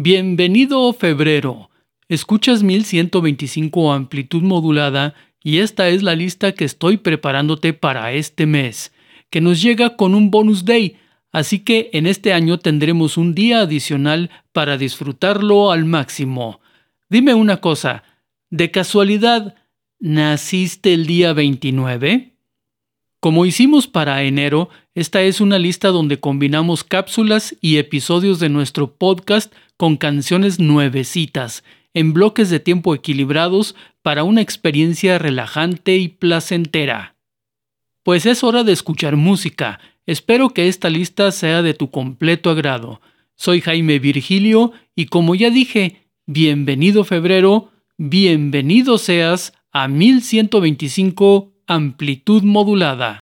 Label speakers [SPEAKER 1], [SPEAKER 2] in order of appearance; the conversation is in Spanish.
[SPEAKER 1] Bienvenido febrero. Escuchas 1125 amplitud modulada y esta es la lista que estoy preparándote para este mes, que nos llega con un bonus day, así que en este año tendremos un día adicional para disfrutarlo al máximo. Dime una cosa, ¿de casualidad naciste el día 29? Como hicimos para enero, esta es una lista donde combinamos cápsulas y episodios de nuestro podcast con canciones nuevecitas, en bloques de tiempo equilibrados para una experiencia relajante y placentera. Pues es hora de escuchar música. Espero que esta lista sea de tu completo agrado. Soy Jaime Virgilio y como ya dije, bienvenido febrero, bienvenido seas a 1125 amplitud modulada.